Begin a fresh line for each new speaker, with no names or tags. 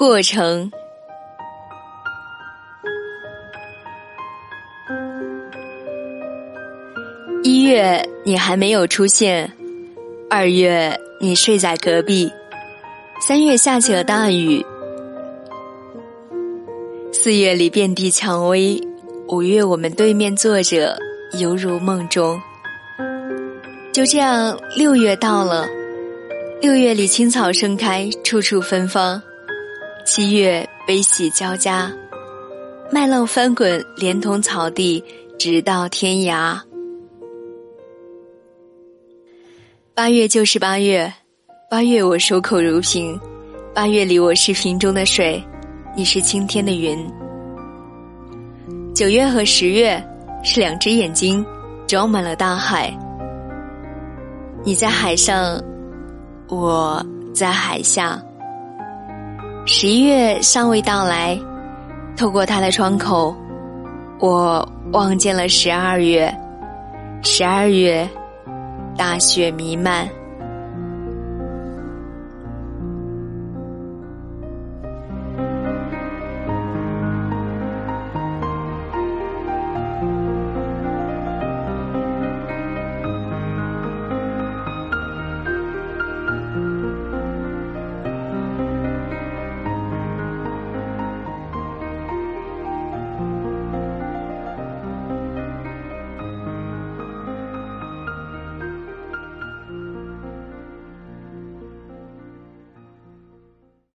过程。一月你还没有出现，二月你睡在隔壁，三月下起了大雨，四月里遍地蔷薇，五月我们对面坐着，犹如梦中。就这样，六月到了，六月里青草盛开，处处芬芳；七月悲喜交加，麦浪翻滚，连同草地，直到天涯。八月就是八月，八月我守口如瓶，八月里我是瓶中的水，你是青天的云。九月和十月是两只眼睛，装满了大海。你在海上，我在海下。十一月尚未到来，透过他的窗口，我望见了十二月。十二月，大雪弥漫。